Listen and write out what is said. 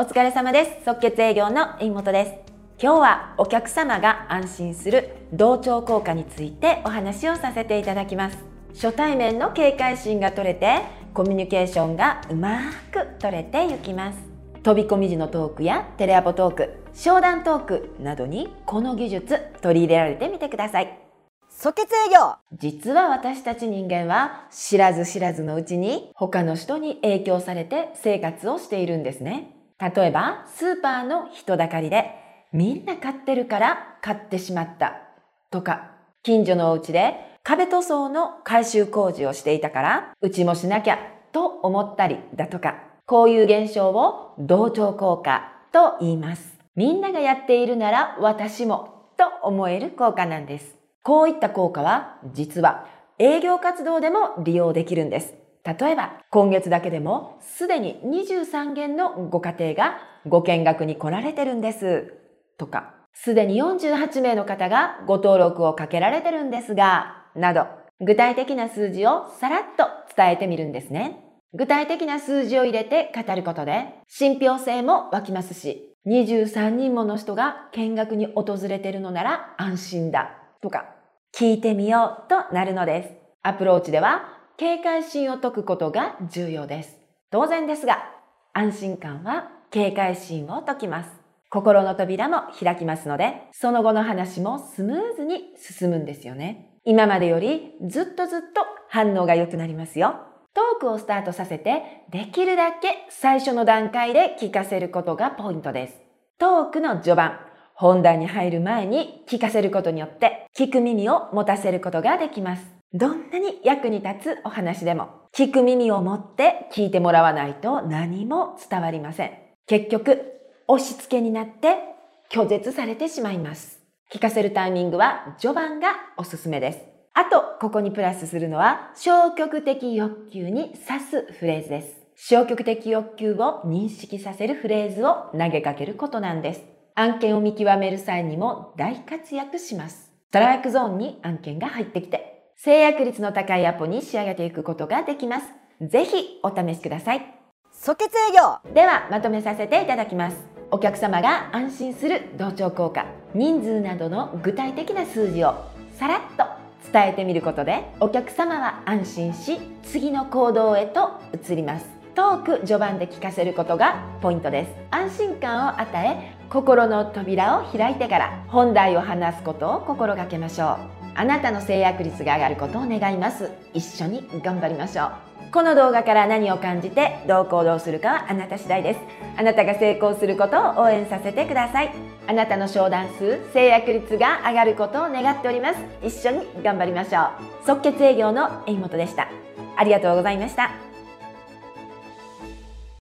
お疲れ様です。即決営業の井本です。今日はお客様が安心する同調効果についてお話をさせていただきます。初対面の警戒心が取れてコミュニケーションがうまく取れていきます。飛び込み時のトークやテレアポトーク商談トークなどにこの技術取り入れられてみてください。即決営業。実は私たち人間は知らず知らずのうちに他の人に影響されて生活をしているんですね。例えばスーパーの人だかりでみんな買ってるから買ってしまったとか近所のお家で壁塗装の改修工事をしていたからうちもしなきゃと思ったりだとかこういう現象を同調効果と言います。みんながやっているなら私もと思える効果なんです。こういった効果は実は営業活動でも利用できるんです。例えば今月だけでもすでに23件のご家庭がご見学に来られてるんです。とか、すでに48名の方がご登録をかけられてるんですが、など具体的な数字をさらっと伝えてみるんですね。具体的な数字を入れて語ることで信憑性も湧きますし、23人もの人が見学に訪れてるのなら安心だとか聞いてみようとなるのです。アプローチでは警戒心を解くことが重要です。当然ですが、安心感は警戒心を解きます。心の扉も開きますので、その後の話もスムーズに進むんですよね。今までよりずっとずっと反応が良くなりますよ。トークをスタートさせて、できるだけ最初の段階で聞かせることがポイントです。トークの序盤、本題に入る前に聞かせることによって聞く耳を持たせることができます。どんなに役に立つお話でも聞く耳を持って聞いてもらわないと何も伝わりません。結局、押し付けになって拒絶されてしまいます。聞かせるタイミングは序盤がおすすめです。あと、ここにプラスするのは消極的欲求に指すフレーズです。消極的欲求を認識させるフレーズを投げかけることなんです。案件を見極める際にも大活躍します。ストライクゾーンに案件が入ってきて、制約率の高いアポに仕上げていくことができます。ぜひお試しください。即決営業ではまとめさせていただきます。お客様が安心する同調効果、人数などの具体的な数字をさらっと伝えてみることでお客様は安心し次の行動へと移りますトーク序盤で聞かせることがポイントです安心感を与え心の扉を開いてから本題を話すことを心がけましょう。あなたの制約率が上がることを願います。一緒に頑張りましょう。この動画から何を感じてどう行動するかはあなた次第です。あなたが成功することを応援させてください。あなたの商談数制約率が上がることを願っております。一緒に頑張りましょう。即決営業の江本でした。ありがとうございました。